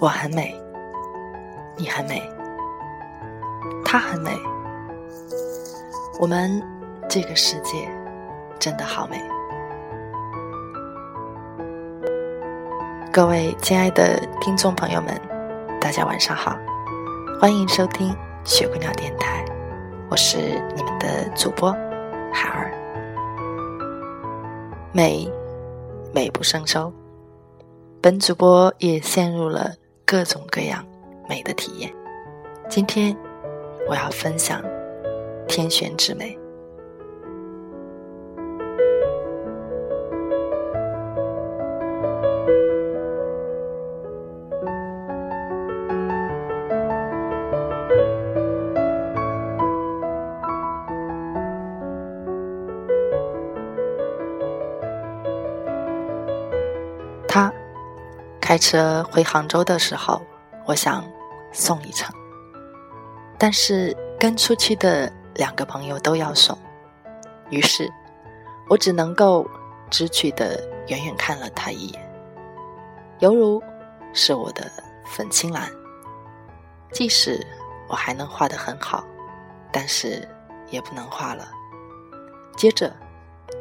我很美，你很美，她很美，我们这个世界真的好美。各位亲爱的听众朋友们，大家晚上好，欢迎收听雪姑娘电台，我是你们的主播海儿，美，美不胜收。本主播也陷入了各种各样美的体验。今天我要分享天选之美。车回杭州的时候，我想送一程，但是跟出去的两个朋友都要送，于是我只能够知趣的远远看了他一眼，犹如是我的粉青蓝。即使我还能画得很好，但是也不能画了。接着，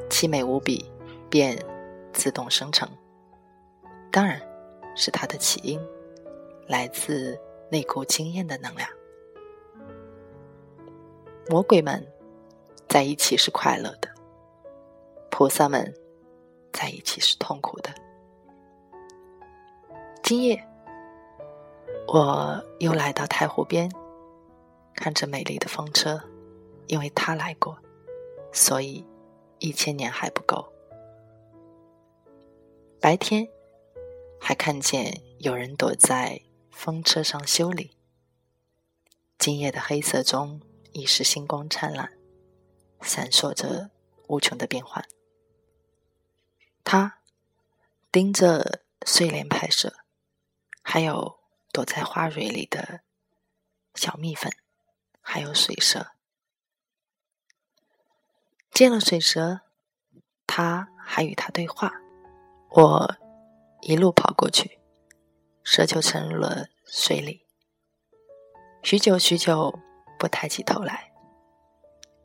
凄美无比便自动生成，当然。是它的起因，来自那股惊艳的能量。魔鬼们在一起是快乐的，菩萨们在一起是痛苦的。今夜，我又来到太湖边，看着美丽的风车，因为他来过，所以一千年还不够。白天。还看见有人躲在风车上修理。今夜的黑色中已是星光灿烂，闪烁着无穷的变幻。他盯着睡莲拍摄，还有躲在花蕊里的小蜜粉，还有水蛇。见了水蛇，他还与他对话。我。一路跑过去，蛇就沉入了水里。许久许久，不抬起头来。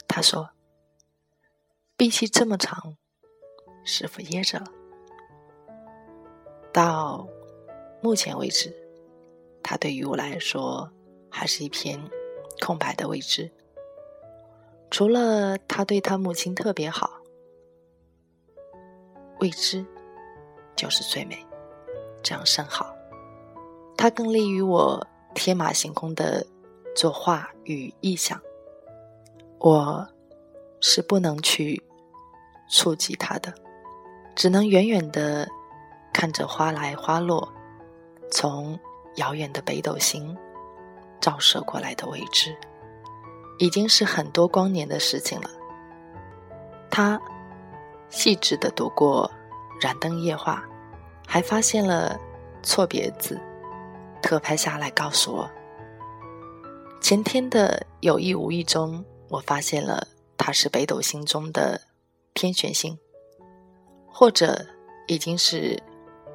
他说：“闭气这么长，师傅噎着了？”到目前为止，他对于我来说还是一片空白的未知。除了他对他母亲特别好，未知。就是最美，这样甚好。它更利于我天马行空的作画与意象。我是不能去触及它的，只能远远的看着花来花落，从遥远的北斗星照射过来的未知，已经是很多光年的事情了。他细致的读过。燃灯夜话，还发现了错别字，特拍下来告诉我。前天的有意无意中，我发现了它是北斗星中的天选星，或者已经是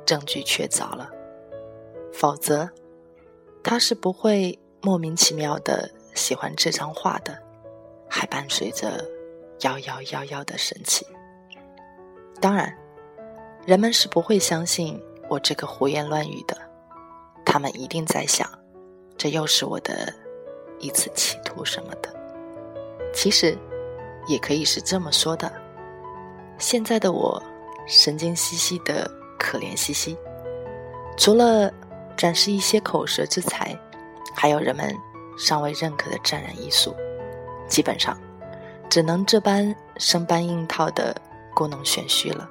证据确凿了，否则他是不会莫名其妙的喜欢这张画的，还伴随着摇摇摇摇的神奇。当然，人们是不会相信我这个胡言乱语的，他们一定在想，这又是我的一次企图什么的。其实，也可以是这么说的：现在的我，神经兮兮的，可怜兮兮，除了展示一些口舌之才，还有人们尚未认可的沾染艺术，基本上只能这般生搬硬套的。故弄玄虚了。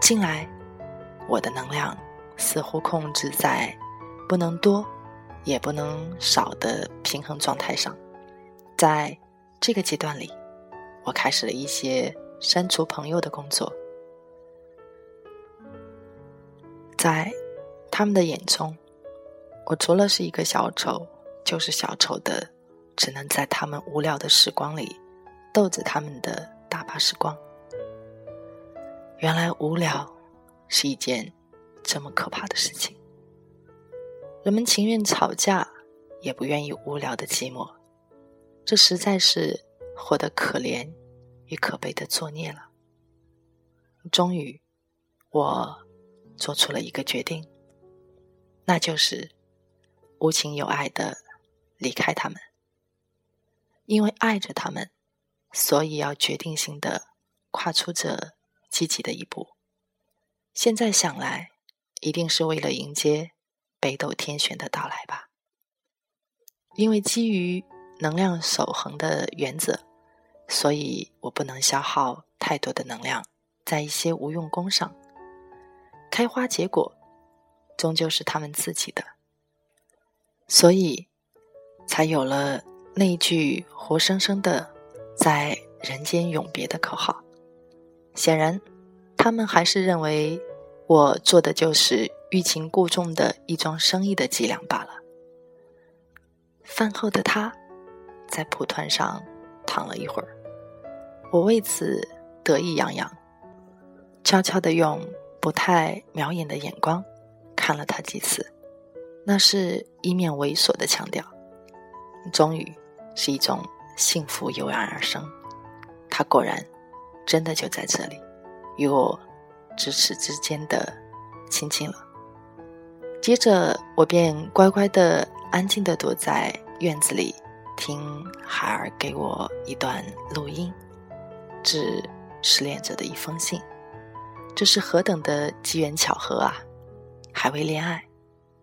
近来，我的能量似乎控制在不能多，也不能少的平衡状态上。在这个阶段里，我开始了一些删除朋友的工作。在他们的眼中，我除了是一个小丑，就是小丑的，只能在他们无聊的时光里逗着他们的。打发时光，原来无聊是一件这么可怕的事情。人们情愿吵架，也不愿意无聊的寂寞。这实在是活得可怜与可悲的作孽了。终于，我做出了一个决定，那就是无情有爱的离开他们，因为爱着他们。所以要决定性的跨出这积极的一步。现在想来，一定是为了迎接北斗天选的到来吧。因为基于能量守恒的原则，所以我不能消耗太多的能量在一些无用功上。开花结果，终究是他们自己的，所以才有了那句活生生的。在人间永别的口号，显然，他们还是认为我做的就是欲擒故纵的一桩生意的伎俩罢了。饭后的他，在蒲团上躺了一会儿，我为此得意洋洋，悄悄的用不太瞄眼的眼光看了他几次，那是一面猥琐的强调，终于是一种。幸福油然而生，他果然真的就在这里，与我咫尺之间的亲近了。接着，我便乖乖的、安静的躲在院子里，听孩儿给我一段录音，致失恋者的一封信。这是何等的机缘巧合啊！还未恋爱，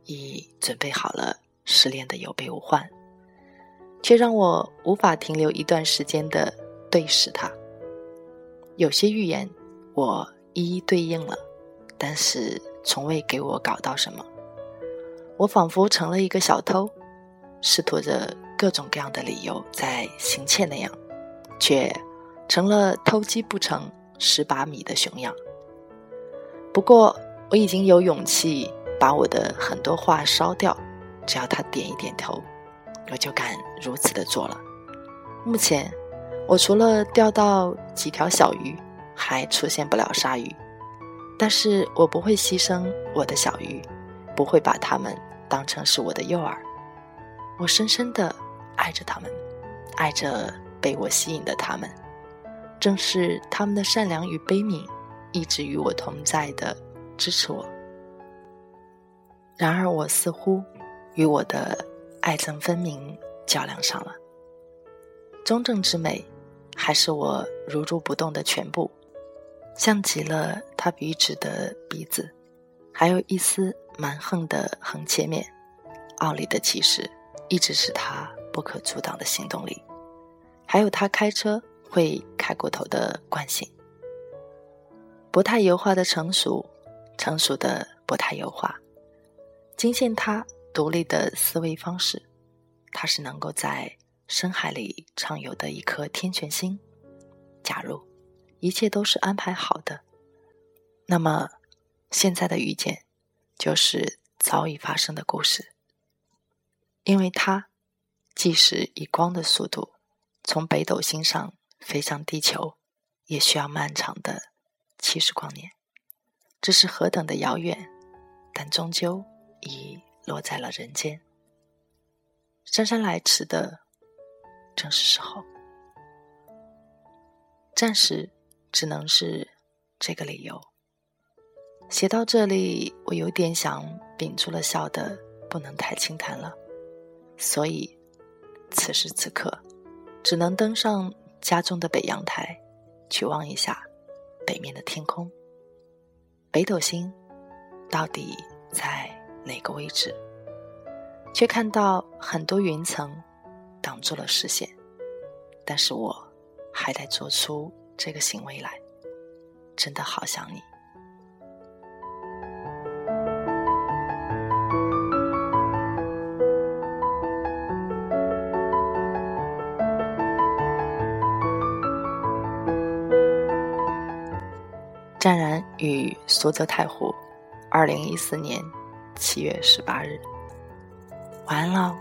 已准备好了失恋的有备无患。却让我无法停留一段时间的对视他。有些预言我一一对应了，但是从未给我搞到什么。我仿佛成了一个小偷，试图着各种各样的理由在行窃那样，却成了偷鸡不成蚀把米的熊样。不过我已经有勇气把我的很多话烧掉，只要他点一点头。我就敢如此的做了。目前，我除了钓到几条小鱼，还出现不了鲨鱼。但是我不会牺牲我的小鱼，不会把它们当成是我的诱饵。我深深的爱着它们，爱着被我吸引的它们。正是他们的善良与悲悯，一直与我同在的支持我。然而，我似乎与我的。爱憎分明，较量上了。中正之美，还是我如如不动的全部，像极了他笔直的鼻子，还有一丝蛮横的横切面，傲立的气势，一直是他不可阻挡的行动力。还有他开车会开过头的惯性，不太油滑的成熟，成熟的不太油滑，惊现他。独立的思维方式，他是能够在深海里畅游的一颗天泉星。假如一切都是安排好的，那么现在的遇见就是早已发生的故事。因为它即使以光的速度从北斗星上飞向地球，也需要漫长的七十光年。这是何等的遥远，但终究已。落在了人间，姗姗来迟的正是时候，暂时只能是这个理由。写到这里，我有点想屏住了笑的，不能太轻谈了，所以此时此刻，只能登上家中的北阳台，去望一下北面的天空。北斗星到底在哪个位置？却看到很多云层挡住了视线，但是我还得做出这个行为来，真的好想你。湛然与苏泽太湖，二零一四年七月十八日。完了。